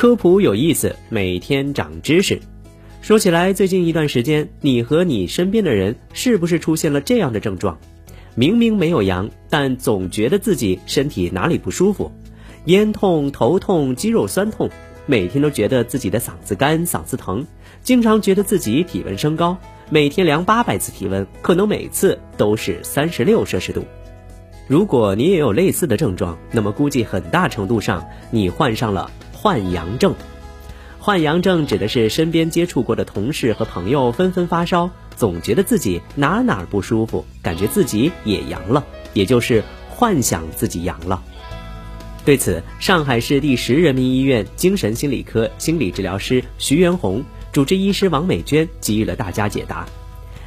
科普有意思，每天长知识。说起来，最近一段时间，你和你身边的人是不是出现了这样的症状？明明没有阳，但总觉得自己身体哪里不舒服，咽痛、头痛、肌肉酸痛，每天都觉得自己的嗓子干、嗓子疼，经常觉得自己体温升高，每天量八百次体温，可能每次都是三十六摄氏度。如果你也有类似的症状，那么估计很大程度上你患上了患阳症。患阳症指的是身边接触过的同事和朋友纷纷发烧，总觉得自己哪哪不舒服，感觉自己也阳了，也就是幻想自己阳了。对此，上海市第十人民医院精神心理科心理治疗师徐元红、主治医师王美娟给予了大家解答。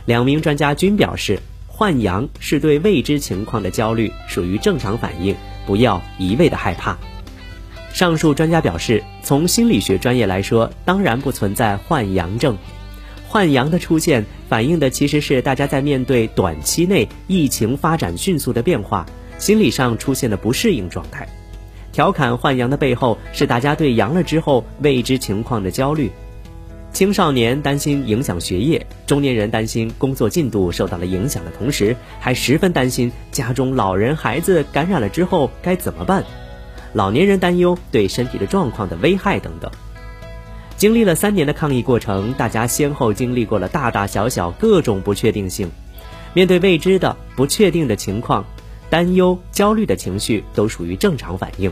两名专家均表示。患阳是对未知情况的焦虑，属于正常反应，不要一味的害怕。上述专家表示，从心理学专业来说，当然不存在换阳症。换阳的出现，反映的其实是大家在面对短期内疫情发展迅速的变化，心理上出现的不适应状态。调侃换阳的背后，是大家对阳了之后未知情况的焦虑。青少年担心影响学业，中年人担心工作进度受到了影响的同时，还十分担心家中老人孩子感染了之后该怎么办。老年人担忧对身体的状况的危害等等。经历了三年的抗疫过程，大家先后经历过了大大小小各种不确定性。面对未知的不确定的情况，担忧、焦虑的情绪都属于正常反应。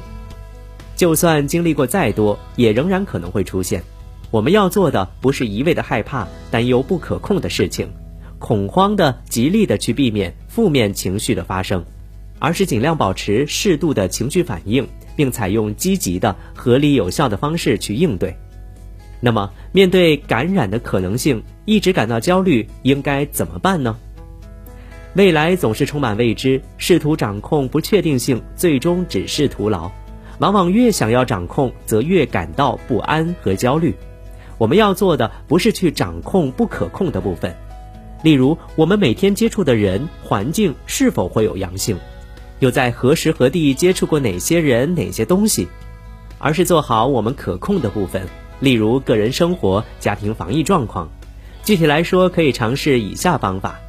就算经历过再多，也仍然可能会出现。我们要做的不是一味的害怕、担忧不可控的事情，恐慌的、极力的去避免负面情绪的发生，而是尽量保持适度的情绪反应，并采用积极的、合理有效的方式去应对。那么，面对感染的可能性，一直感到焦虑，应该怎么办呢？未来总是充满未知，试图掌控不确定性，最终只是徒劳。往往越想要掌控，则越感到不安和焦虑。我们要做的不是去掌控不可控的部分，例如我们每天接触的人、环境是否会有阳性，又在何时何地接触过哪些人、哪些东西，而是做好我们可控的部分，例如个人生活、家庭防疫状况。具体来说，可以尝试以下方法：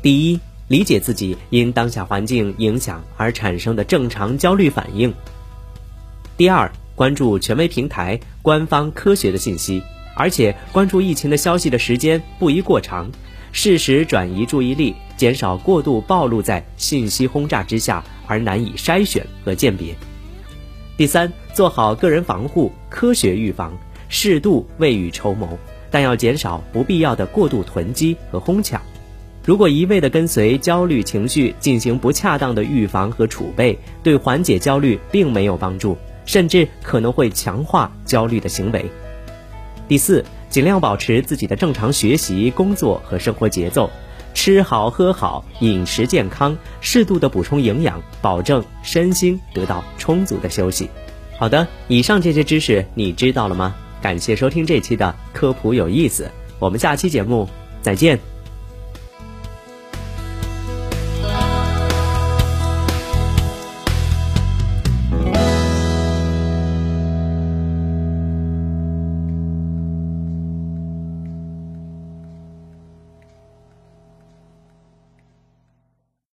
第一，理解自己因当下环境影响而产生的正常焦虑反应；第二。关注权威平台、官方科学的信息，而且关注疫情的消息的时间不宜过长，适时转移注意力，减少过度暴露在信息轰炸之下而难以筛选和鉴别。第三，做好个人防护，科学预防，适度未雨绸缪，但要减少不必要的过度囤积和哄抢。如果一味的跟随焦虑情绪进行不恰当的预防和储备，对缓解焦虑并没有帮助。甚至可能会强化焦虑的行为。第四，尽量保持自己的正常学习、工作和生活节奏，吃好喝好，饮食健康，适度的补充营养，保证身心得到充足的休息。好的，以上这些知识你知道了吗？感谢收听这期的科普有意思，我们下期节目再见。